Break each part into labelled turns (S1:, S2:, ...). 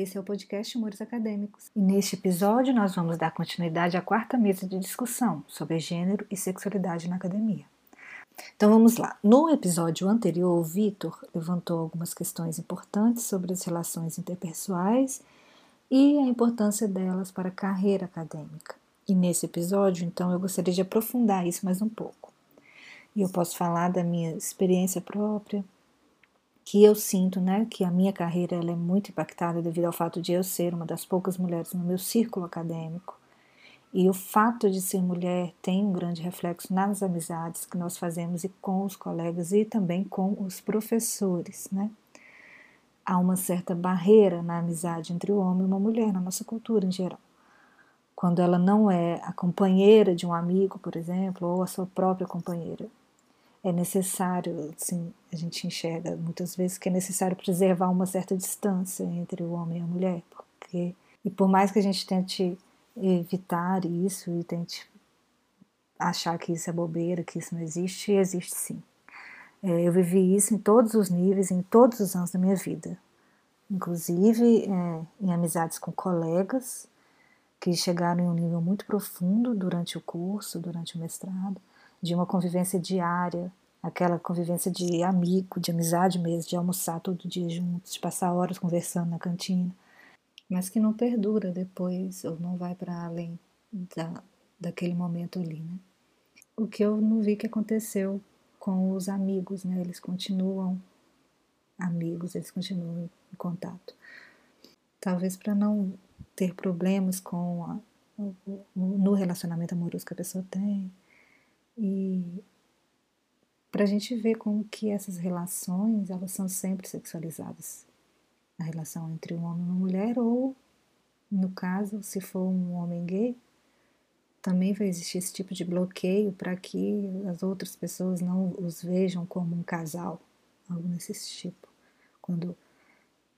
S1: esse é o podcast Humores Acadêmicos. E neste episódio nós vamos dar continuidade à quarta mesa de discussão sobre gênero e sexualidade na academia. Então vamos lá. No episódio anterior, o Vitor levantou algumas questões importantes sobre as relações interpessoais e a importância delas para a carreira acadêmica. E nesse episódio, então, eu gostaria de aprofundar isso mais um pouco. E eu posso falar da minha experiência própria, que eu sinto, né, que a minha carreira ela é muito impactada devido ao fato de eu ser uma das poucas mulheres no meu círculo acadêmico. E o fato de ser mulher tem um grande reflexo nas amizades que nós fazemos e com os colegas e também com os professores, né? Há uma certa barreira na amizade entre o homem e uma mulher na nossa cultura em geral. Quando ela não é a companheira de um amigo, por exemplo, ou a sua própria companheira, é necessário, assim, a gente enxerga muitas vezes que é necessário preservar uma certa distância entre o homem e a mulher, porque e por mais que a gente tente evitar isso e tente achar que isso é bobeira, que isso não existe, existe sim. É, eu vivi isso em todos os níveis, em todos os anos da minha vida, inclusive é, em amizades com colegas que chegaram em um nível muito profundo durante o curso, durante o mestrado, de uma convivência diária, aquela convivência de amigo, de amizade mesmo, de almoçar todo dia juntos, de passar horas conversando na cantina, mas que não perdura depois ou não vai para além da, daquele momento ali, né? O que eu não vi que aconteceu com os amigos, né? Eles continuam amigos, eles continuam em contato. Talvez para não ter problemas com a, no relacionamento amoroso que a pessoa tem, e para a gente ver como que essas relações elas são sempre sexualizadas. A relação entre um homem e uma mulher, ou, no caso, se for um homem gay, também vai existir esse tipo de bloqueio para que as outras pessoas não os vejam como um casal, algo nesse tipo. Quando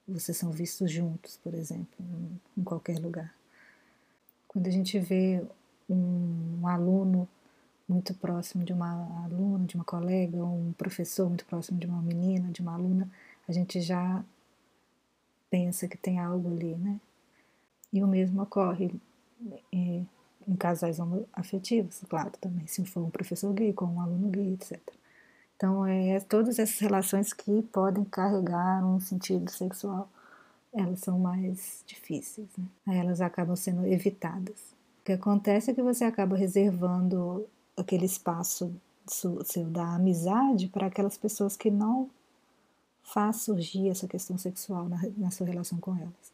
S1: vocês são vistos juntos, por exemplo, em qualquer lugar. Quando a gente vê um, um aluno muito próximo de uma aluna, de uma colega, ou um professor muito próximo de uma menina, de uma aluna, a gente já pensa que tem algo ali, né? E o mesmo ocorre é, em casais afetivos, claro, também, se for um professor gay com um aluno gay, etc. Então, é, todas essas relações que podem carregar um sentido sexual, elas são mais difíceis, né? Elas acabam sendo evitadas. O que acontece é que você acaba reservando aquele espaço seu da amizade para aquelas pessoas que não faz surgir essa questão sexual na, na sua relação com elas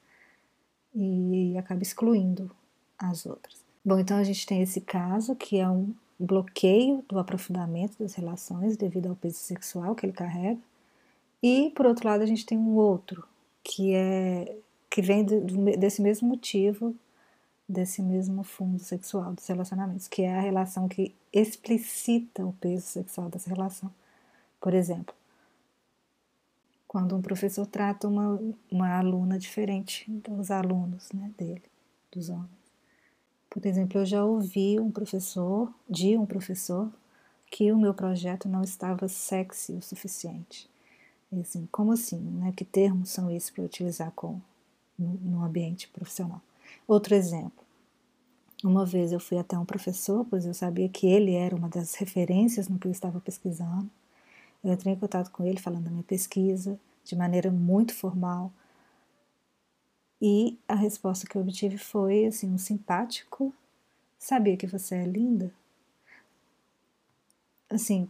S1: e acaba excluindo as outras. Bom, então a gente tem esse caso que é um bloqueio do aprofundamento das relações devido ao peso sexual que ele carrega. E por outro lado a gente tem um outro que é que vem de, desse mesmo motivo desse mesmo fundo sexual dos relacionamentos, que é a relação que explicita o peso sexual dessa relação. Por exemplo, quando um professor trata uma, uma aluna diferente dos alunos né, dele, dos homens. Por exemplo, eu já ouvi um professor, de um professor, que o meu projeto não estava sexy o suficiente. E assim, como assim? Né? Que termos são esses para utilizar com, no, no ambiente profissional? Outro exemplo. Uma vez eu fui até um professor, pois eu sabia que ele era uma das referências no que eu estava pesquisando. Eu entrei em contato com ele falando da minha pesquisa de maneira muito formal. E a resposta que eu obtive foi assim, um simpático. Sabia que você é linda? Assim,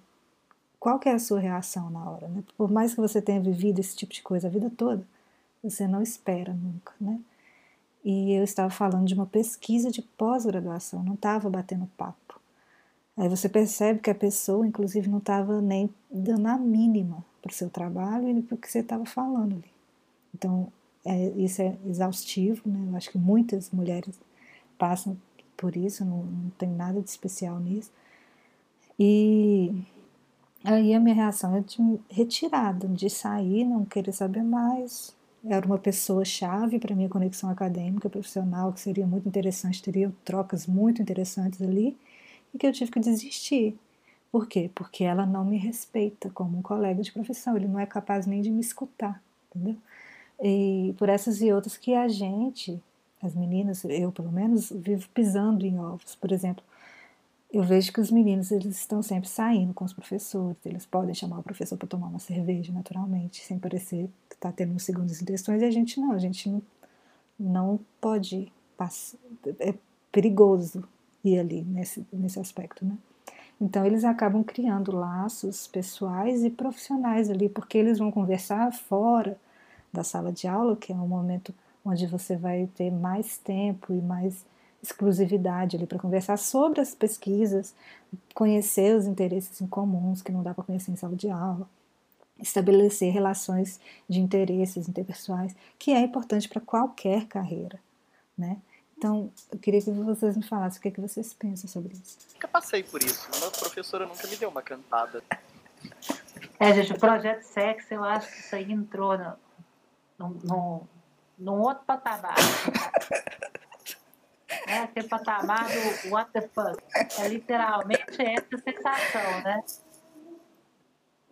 S1: qual que é a sua reação na hora, né? Por mais que você tenha vivido esse tipo de coisa a vida toda, você não espera nunca, né? E eu estava falando de uma pesquisa de pós-graduação, não estava batendo papo. Aí você percebe que a pessoa, inclusive, não estava nem dando a mínima para o seu trabalho e para o que você estava falando ali. Então, é, isso é exaustivo, né? Eu acho que muitas mulheres passam por isso, não, não tem nada de especial nisso. E aí a minha reação é de retirada, de sair, não querer saber mais, era uma pessoa chave para minha conexão acadêmica profissional, que seria muito interessante, teria trocas muito interessantes ali, e que eu tive que desistir. Por quê? Porque ela não me respeita como um colega de profissão, ele não é capaz nem de me escutar, entendeu? E por essas e outras que a gente, as meninas, eu pelo menos, vivo pisando em ovos. Por exemplo, eu vejo que os meninos eles estão sempre saindo com os professores, eles podem chamar o professor para tomar uma cerveja naturalmente, sem parecer que está tendo segundas intenções, e a gente não, a gente não, não pode passar, é perigoso ir ali nesse, nesse aspecto, né? Então eles acabam criando laços pessoais e profissionais ali, porque eles vão conversar fora da sala de aula, que é um momento onde você vai ter mais tempo e mais exclusividade ali para conversar sobre as pesquisas, conhecer os interesses em comuns que não dá para conhecer em sala de aula, estabelecer relações de interesses interpessoais, que é importante para qualquer carreira, né? Então, eu queria que vocês me falassem o que, é que vocês pensam sobre isso.
S2: Nunca passei por isso. Uma professora nunca me deu uma cantada.
S3: É, gente, o projeto sexo, eu acho que isso aí entrou no, no, no, num outro patamar. É aquele patamar do what the fuck. É literalmente essa sensação, né?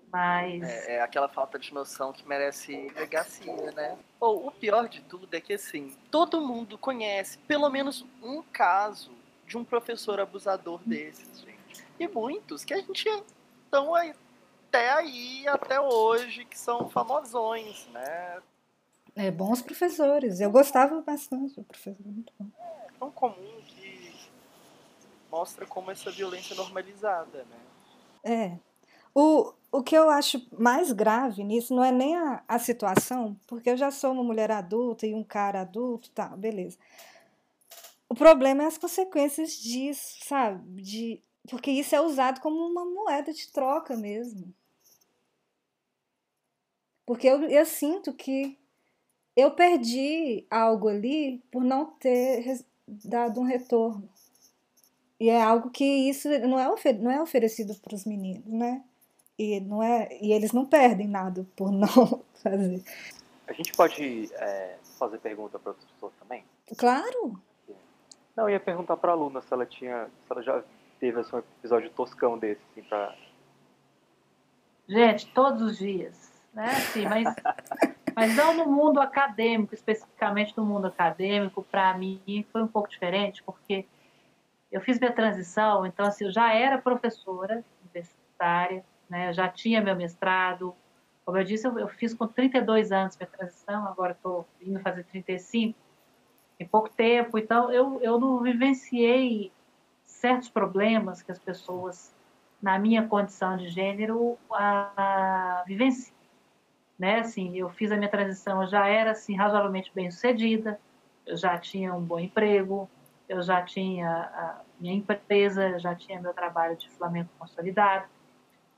S3: Mas.
S2: É, é, aquela falta de noção que merece delegacia, né? Ou o pior de tudo é que assim, todo mundo conhece pelo menos um caso de um professor abusador desses, gente. E muitos que a gente estão até aí, até hoje, que são famosões, né?
S1: É, bons professores. Eu gostava bastante do professor, muito bom
S2: tão comum que mostra como essa violência é normalizada, né?
S1: É. O, o que eu acho mais grave nisso não é nem a, a situação, porque eu já sou uma mulher adulta e um cara adulto, tá, beleza. O problema é as consequências disso, sabe? De, porque isso é usado como uma moeda de troca mesmo. Porque eu, eu sinto que eu perdi algo ali por não ter dado um retorno. E é algo que isso não é, ofer não é oferecido para os meninos, né? E, não é, e eles não perdem nada por não fazer.
S4: A gente pode é, fazer pergunta para outras pessoas também?
S1: Claro!
S4: Não, eu ia perguntar para a aluna se ela tinha, se ela já teve assim, um episódio toscão desse, assim, para
S3: Gente, todos os dias, né? Sim, mas Mas não no mundo acadêmico, especificamente no mundo acadêmico, para mim foi um pouco diferente, porque eu fiz minha transição, então assim, eu já era professora universitária, né? Eu já tinha meu mestrado. Como eu disse, eu, eu fiz com 32 anos minha transição, agora estou indo fazer 35 em pouco tempo. Então, eu, eu não vivenciei certos problemas que as pessoas, na minha condição de gênero, a, a, vivenciam né? Assim, eu fiz a minha transição, eu já era assim razoavelmente bem sucedida, eu já tinha um bom emprego, eu já tinha a minha empresa, já tinha meu trabalho de Flamengo consolidado.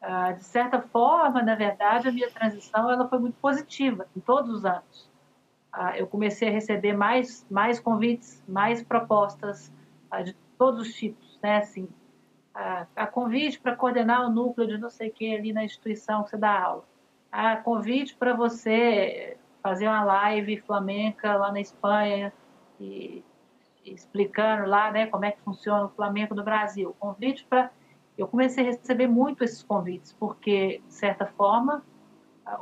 S3: Uh, de certa forma, na verdade, a minha transição ela foi muito positiva em todos os anos. Uh, eu comecei a receber mais mais convites, mais propostas uh, de todos os tipos, né? Assim, a convite para coordenar o núcleo de não sei o que ali na instituição que você dá aula a convite para você fazer uma live flamenca lá na Espanha e, explicando lá, né, como é que funciona o flamenco no Brasil. Convite para eu comecei a receber muito esses convites, porque de certa forma,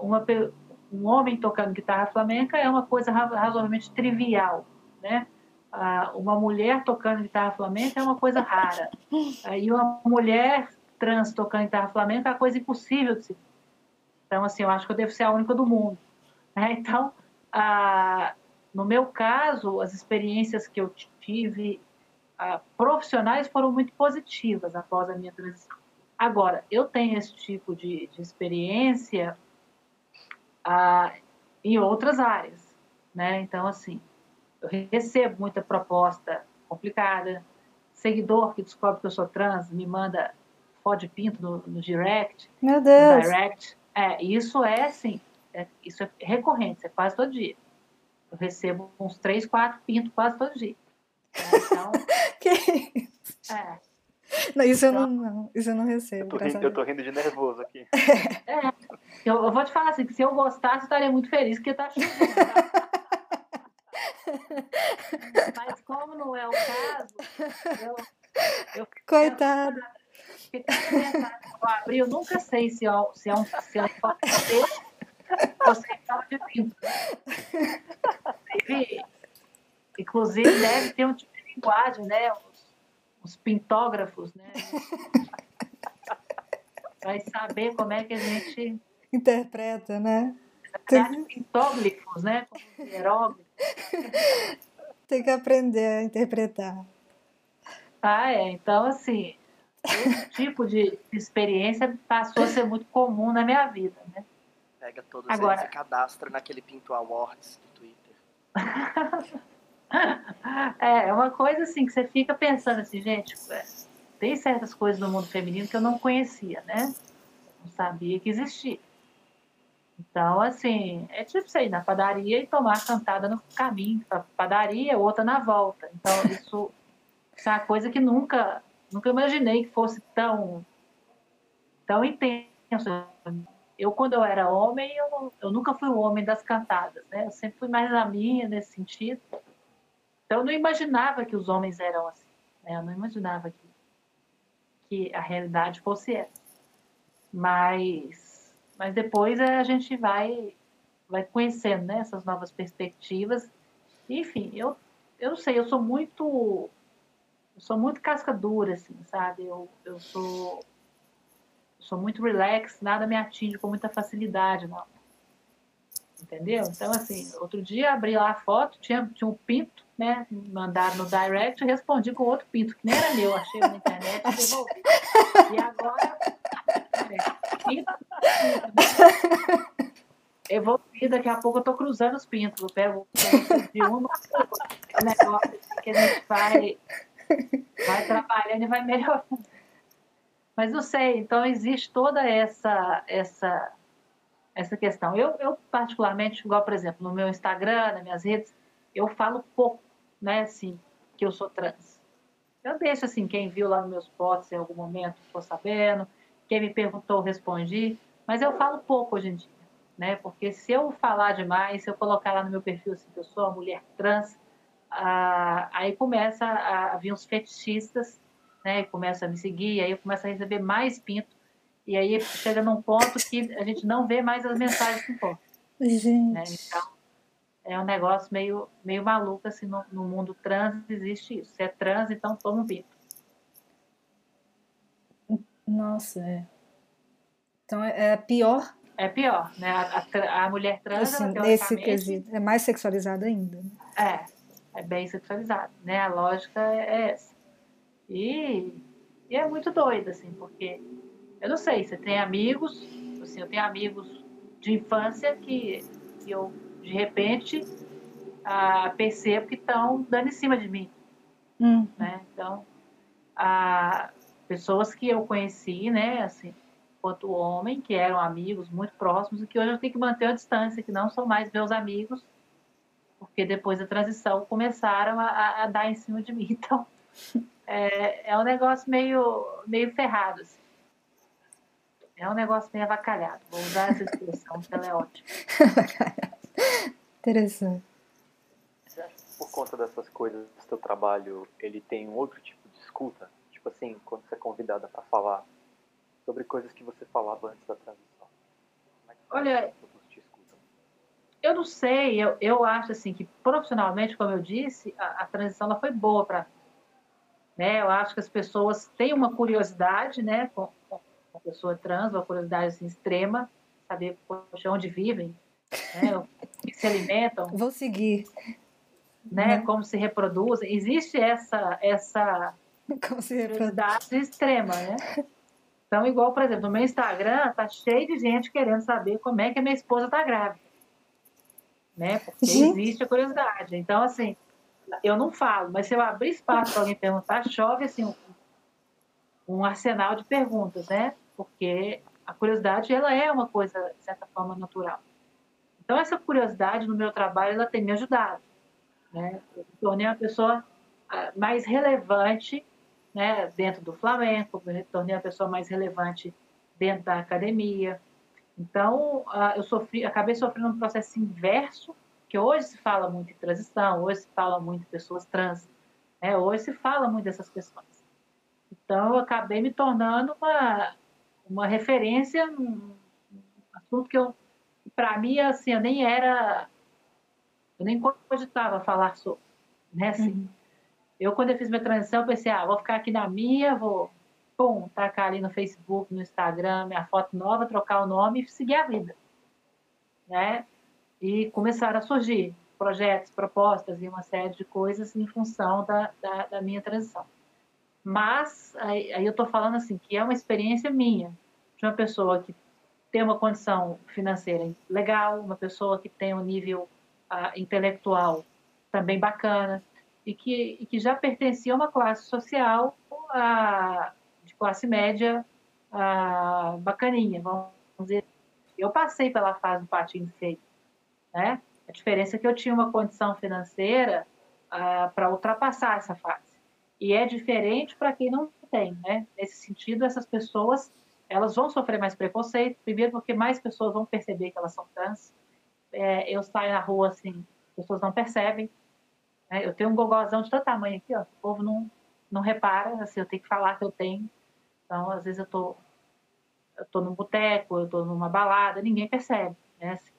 S3: uma, um homem tocando guitarra flamenca é uma coisa razoavelmente trivial, né? Uma mulher tocando guitarra flamenca é uma coisa rara. E uma mulher trans tocando guitarra flamenca é uma coisa impossível de se então, assim, eu acho que eu devo ser a única do mundo. Né? Então, no meu caso, as experiências que eu tive profissionais foram muito positivas após a minha transição. Agora, eu tenho esse tipo de, de experiência em outras áreas, né? Então, assim, eu recebo muita proposta complicada, seguidor que descobre que eu sou trans me manda foto de pinto no, no direct.
S1: Meu Deus!
S3: direct. É, isso é assim, é, isso é recorrente, é quase todo dia. Eu recebo uns três, quatro pintos quase todo dia. É, então,
S1: que isso? É. Não, isso, então, eu não, não, isso eu não recebo.
S4: Eu tô, rindo, eu tô rindo de nervoso aqui.
S3: É, eu, eu, vou te falar assim, que se eu gostasse, eu estaria muito feliz, porque tá chovendo. Mas como não é o caso, eu,
S1: eu Coitado. Eu,
S3: eu abri, eu nunca sei se é, se é um se é um ou se é de pinto. Inclusive, deve ter um tipo de linguagem, né? Os, os pintógrafos, né? Vai saber como é que a gente
S1: interpreta, né?
S3: Pintóglifos, né? Como hieróglifos.
S1: Tem que aprender a interpretar.
S3: Ah, é. Então, assim, esse tipo de experiência passou a ser muito comum na minha vida, né?
S2: Pega todos
S3: Agora...
S2: eles e cadastra naquele Pinto Awards do Twitter.
S3: é, é uma coisa assim que você fica pensando assim, gente, é, tem certas coisas no mundo feminino que eu não conhecia, né? Não sabia que existia. Então, assim, é tipo você ir na padaria e tomar cantada no caminho para padaria, outra na volta. Então, isso, isso é uma coisa que nunca, nunca imaginei que fosse tão, tão intenso. Eu, quando eu era homem, eu, eu nunca fui o homem das cantadas, né? Eu sempre fui mais a minha nesse sentido. Então, eu não imaginava que os homens eram assim, né? Eu não imaginava que, que a realidade fosse essa. Mas mas depois a gente vai vai conhecendo né, essas novas perspectivas. Enfim, eu, eu não sei, eu sou muito eu sou muito casca dura, assim, sabe? Eu, eu sou eu sou muito relax, nada me atinge com muita facilidade, não. Entendeu? Então, assim, outro dia abri lá a foto, tinha, tinha um pinto, né? Mandaram no direct, eu respondi com outro pinto, que nem era meu, achei na internet e devolvi. E agora, pinto Evoluir, daqui a pouco eu tô cruzando os pintos. Eu pego de uma é um negócio que a gente vai, vai trabalhando e vai melhorando. Mas não sei, então existe toda essa essa essa questão. Eu, eu particularmente, igual, por exemplo, no meu Instagram, nas minhas redes, eu falo pouco, né, assim, que eu sou trans. Eu deixo, assim, quem viu lá nos meus posts em algum momento ficou sabendo, quem me perguntou, respondi, mas eu falo pouco hoje em dia, né? Porque se eu falar demais, se eu colocar lá no meu perfil assim, que eu sou uma mulher trans, ah, aí começa a vir uns fetichistas, né? E começa a me seguir, aí eu começo a receber mais pinto, e aí chega num ponto que a gente não vê mais as mensagens que importam.
S1: Gente.
S3: Né? Então, é um negócio meio, meio maluco, assim, no, no mundo trans existe isso. Se é trans, então toma um pinto.
S1: Nossa, é. Então é, é pior.
S3: É pior, né? A, a, a mulher trans,
S1: assim, nesse quesito, é mais sexualizada ainda. Né?
S3: É, é bem sexualizada, né? A lógica é essa. E, e é muito doido, assim, porque eu não sei, você tem amigos, assim, eu tenho amigos de infância que, que eu, de repente, ah, percebo que estão dando em cima de mim.
S1: Hum.
S3: Né? Então, ah, pessoas que eu conheci, né, assim, quanto homem, que eram amigos muito próximos e que hoje eu tenho que manter a distância, que não são mais meus amigos, porque depois da transição começaram a, a dar em cima de mim. Então, é, é um negócio meio, meio ferrado. Assim. É um negócio meio avacalhado. Vou usar essa expressão, que ela é ótima.
S1: Interessante.
S4: Por conta dessas coisas, o seu trabalho, ele tem um outro tipo de escuta? Tipo assim, quando você é convidada para falar sobre coisas que você falava antes da transição?
S3: É Olha, eu não sei, eu, eu acho assim que profissionalmente, como eu disse, a, a transição ela foi boa para né? Eu acho que as pessoas têm uma curiosidade, né, com, com a pessoa trans, uma curiosidade assim, extrema, saber poxa, onde vivem, né, o que se alimentam.
S1: Vou seguir.
S3: Né, uhum. como se reproduzem. Existe essa essa
S1: curiosidade
S3: extrema, né? Então, igual, por exemplo, no meu Instagram, tá cheio de gente querendo saber como é que a minha esposa tá grávida. Né? Porque Gente. existe a curiosidade. Então, assim, eu não falo, mas se eu abrir espaço para alguém perguntar, chove assim, um, um, arsenal de perguntas, né? Porque a curiosidade, ela é uma coisa, de certa forma, natural. Então, essa curiosidade no meu trabalho, ela tem me ajudado. Né? Eu me tornei uma pessoa ah, mais relevante né, dentro do Flamengo, me tornei a pessoa mais relevante dentro da academia. Então, eu sofri, acabei sofrendo um processo inverso, que hoje se fala muito em transição, hoje se fala muito em pessoas trans, né, hoje se fala muito dessas questões. Então, eu acabei me tornando uma, uma referência num assunto que eu para mim, assim, eu nem era. Eu nem cogitava falar sobre. Né, assim. Uhum. Eu, quando eu fiz minha transição, pensei, ah, vou ficar aqui na minha, vou, pum, tacar ali no Facebook, no Instagram, minha foto nova, trocar o nome e seguir a vida. Né? E começaram a surgir projetos, propostas e uma série de coisas em função da, da, da minha transição. Mas, aí, aí eu estou falando assim, que é uma experiência minha, de uma pessoa que tem uma condição financeira legal, uma pessoa que tem um nível uh, intelectual também bacana, e que, e que já pertencia a uma classe social uh, classe média uh, bacaninha, vamos dizer. Eu passei pela fase do patinho feio, né? A diferença é que eu tinha uma condição financeira para ultrapassar essa fase. E é diferente para quem não tem, né? Nesse sentido, essas pessoas elas vão sofrer mais preconceito, primeiro porque mais pessoas vão perceber que elas são trans. É, eu saio na rua assim, as pessoas não percebem. Né? Eu tenho um gogozão de todo tamanho aqui, ó, o povo não, não repara, assim, eu tenho que falar que eu tenho. Então, às vezes eu tô, eu tô num boteco, eu tô numa balada, ninguém percebe, né? Assim,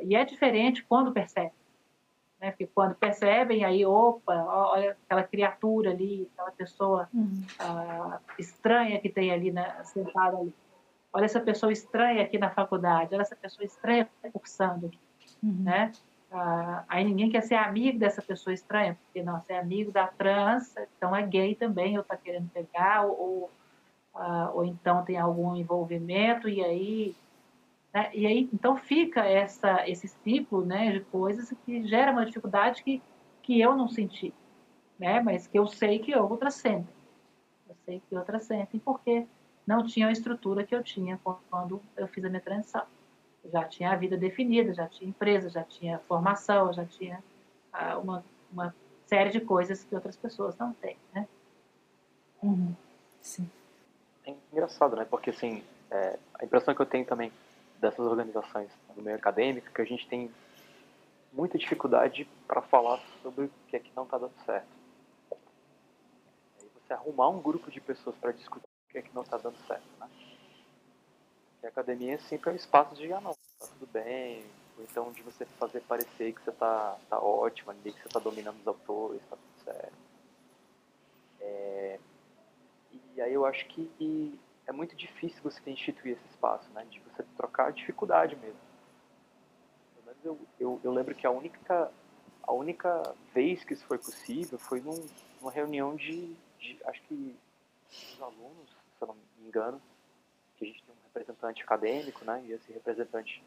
S3: e é diferente quando percebe. Né? Porque quando percebem, aí, opa, olha aquela criatura ali, aquela pessoa uhum. uh, estranha que tem ali, né, sentada ali. Olha essa pessoa estranha aqui na faculdade, olha essa pessoa estranha cursando aqui, uhum. né? Uh, aí ninguém quer ser amigo dessa pessoa estranha, porque, não, você é amigo da trans, então é gay também, ou está querendo pegar, ou, uh, ou então tem algum envolvimento, e aí né? E aí, então fica essa, esse ciclo né, de coisas que gera uma dificuldade que, que eu não senti, né? mas que eu sei que outras sentem. Eu sei que outras sentem porque não tinha a estrutura que eu tinha quando eu fiz a minha transição. Eu já tinha a vida definida, já tinha empresa, já tinha formação, já tinha ah, uma, uma série de coisas que outras pessoas não têm, né?
S1: Uhum. Sim.
S4: É engraçado, né? Porque, assim, é, a impressão que eu tenho também dessas organizações no meio acadêmico que a gente tem muita dificuldade para falar sobre o que é que não está dando certo. Aí você arrumar um grupo de pessoas para discutir o que é que não está dando certo, né? a academia sempre é um espaço de, ah não, tá tudo bem, ou então de você fazer parecer que você tá, tá ótimo que você tá dominando os autores, tá tudo certo. É, e aí eu acho que é muito difícil você instituir esse espaço, né? De você trocar dificuldade mesmo. Pelo menos eu, eu, eu lembro que a única, a única vez que isso foi possível foi num, numa reunião de, de, acho que, dos alunos, se eu não me engano, que a gente tem um representante acadêmico, né? E esse representante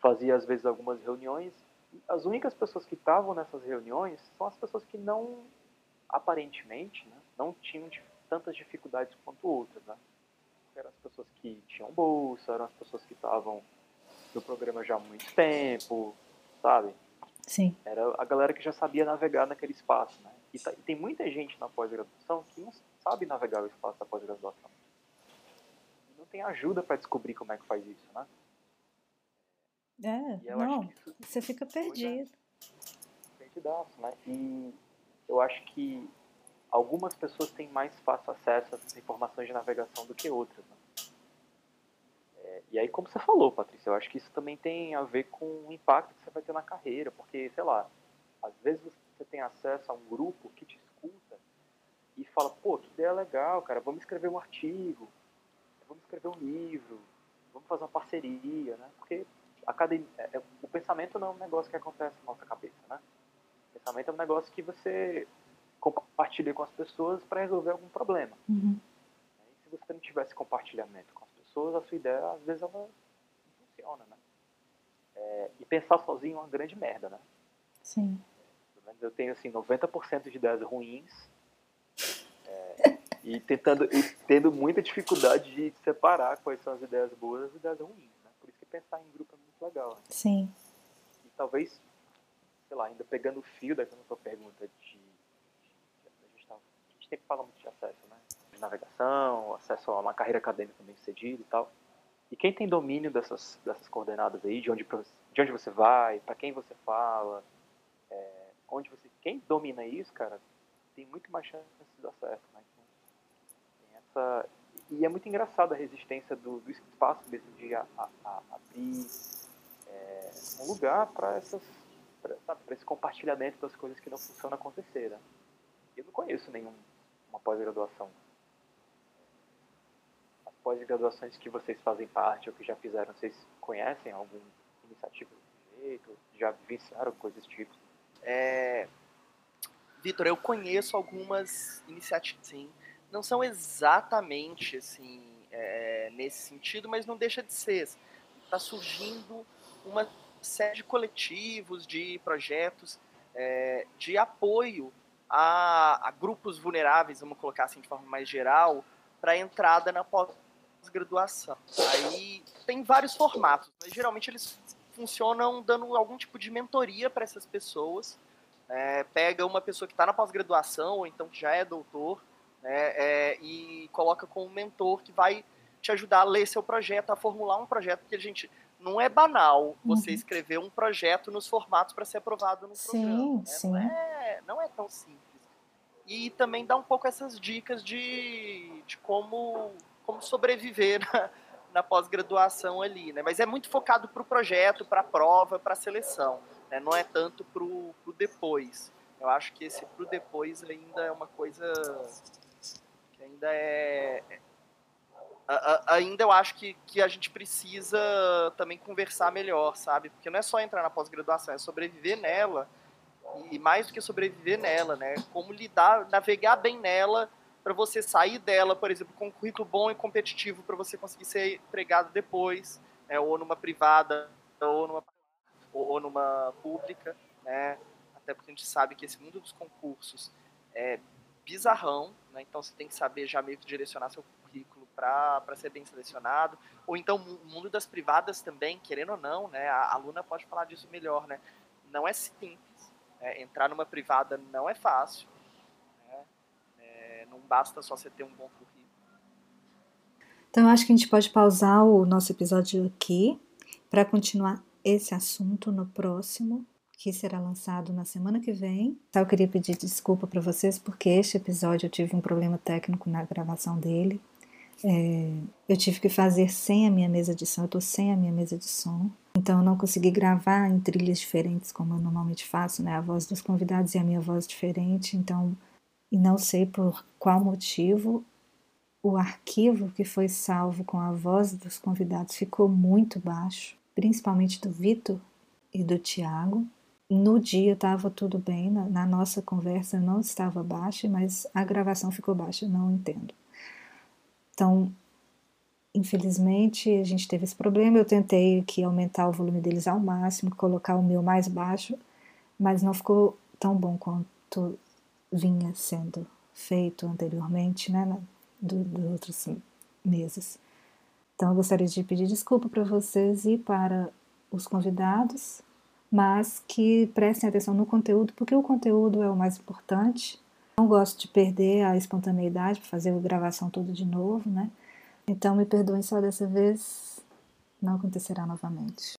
S4: fazia, às vezes, algumas reuniões. As únicas pessoas que estavam nessas reuniões são as pessoas que não, aparentemente, né? Não tinham tantas dificuldades quanto outras, né? eram as pessoas que tinham bolsa, eram as pessoas que estavam no programa já há muito tempo, sabe?
S1: Sim.
S4: Era a galera que já sabia navegar naquele espaço, né? E, tá, e tem muita gente na pós-graduação que não sabe navegar o espaço da pós-graduação. Não tem ajuda para descobrir como é que faz isso, né?
S1: É, não, isso, você fica é. perdido.
S4: Perdidaço, né? E eu acho que algumas pessoas têm mais fácil acesso a essas informações de navegação do que outras. Né? É, e aí, como você falou, Patrícia, eu acho que isso também tem a ver com o impacto que você vai ter na carreira, porque, sei lá, às vezes você tem acesso a um grupo que te escuta e fala, pô, que ideia legal, cara, vamos escrever um artigo, vamos escrever um livro, vamos fazer uma parceria, né? Porque academia, é, é, o pensamento não é um negócio que acontece na nossa cabeça, né? O pensamento é um negócio que você compartilha com as pessoas para resolver algum problema.
S1: Uhum.
S4: Se você não tivesse compartilhamento com as pessoas, a sua ideia, às vezes, ela não funciona, né? É, e pensar sozinho é uma grande merda, né?
S1: Sim.
S4: Eu tenho, assim, 90% de ideias ruins é, e tentando, e tendo muita dificuldade de separar quais são as ideias boas e as ideias ruins, né? Por isso que pensar em grupo é muito legal. Né?
S1: Sim.
S4: E talvez, sei lá, ainda pegando o fio daquela sua pergunta de gente sempre fala muito de acesso, né? De navegação, acesso a uma carreira acadêmica bem sucedida e tal. E quem tem domínio dessas, dessas coordenadas aí, de onde, de onde você vai, para quem você fala, é, onde você, quem domina isso, cara, tem muito mais chance de dar certo, né? Então, essa, e é muito engraçado a resistência do, do espaço mesmo de a, a, abrir, é, um lugar para essas para esse compartilhamento das coisas que não funcionam acontecer. Né? Eu não conheço nenhuma pós-graduação. As pós-graduações que vocês fazem parte ou que já fizeram, vocês conhecem alguma iniciativa desse jeito? Já vivenciaram coisas desse tipo?
S2: É... Vitor, eu conheço algumas iniciativas, sim. Não são exatamente assim é, nesse sentido, mas não deixa de ser. Está surgindo uma série de coletivos, de projetos é, de apoio a, a, grupos vulneráveis, vamos colocar assim de forma mais geral, para entrada na pós-graduação. Aí tem vários formatos, mas geralmente eles funcionam dando algum tipo de mentoria para essas pessoas. É, pega uma pessoa que está na pós-graduação, ou então que já é doutor, né, é, e coloca com um mentor que vai te ajudar a ler seu projeto, a formular um projeto, porque a gente não é banal você uhum. escrever um projeto nos formatos para ser aprovado no sim, programa. Né? Sim. Não, é, não é tão simples. E também dá um pouco essas dicas de, de como, como sobreviver na, na pós-graduação ali, né? Mas é muito focado para o projeto, para a prova, para a seleção, né? Não é tanto para o depois. Eu acho que esse para o depois ainda é uma coisa que ainda é, ainda eu acho que, que a gente precisa também conversar melhor, sabe? Porque não é só entrar na pós-graduação, é sobreviver nela. E mais do que sobreviver nela, né? Como lidar, navegar bem nela para você sair dela, por exemplo, com um currículo bom e competitivo para você conseguir ser empregado depois, né? ou numa privada, ou numa, ou numa pública, né? Até porque a gente sabe que esse mundo dos concursos é bizarrão, né? Então você tem que saber já meio que direcionar seu para ser bem selecionado. Ou então o mundo das privadas também, querendo ou não, né? A aluna pode falar disso melhor, né? Não é simples. Né? Entrar numa privada não é fácil. Né? É, não basta só você ter um bom currículo.
S1: Então, eu acho que a gente pode pausar o nosso episódio aqui para continuar esse assunto no próximo, que será lançado na semana que vem. Então, eu queria pedir desculpa para vocês porque este episódio eu tive um problema técnico na gravação dele. É, eu tive que fazer sem a minha mesa de som, eu estou sem a minha mesa de som, então eu não consegui gravar em trilhas diferentes como eu normalmente faço, né? A voz dos convidados e a minha voz diferente, então, e não sei por qual motivo o arquivo que foi salvo com a voz dos convidados ficou muito baixo, principalmente do Vitor e do Tiago. No dia estava tudo bem, na, na nossa conversa não estava baixa, mas a gravação ficou baixa, não entendo. Então, infelizmente, a gente teve esse problema. Eu tentei aqui aumentar o volume deles ao máximo, colocar o meu mais baixo, mas não ficou tão bom quanto vinha sendo feito anteriormente, né, dos do outros meses. Então, eu gostaria de pedir desculpa para vocês e para os convidados, mas que prestem atenção no conteúdo, porque o conteúdo é o mais importante não gosto de perder a espontaneidade para fazer a gravação tudo de novo, né? Então me perdoem só dessa vez, não acontecerá novamente.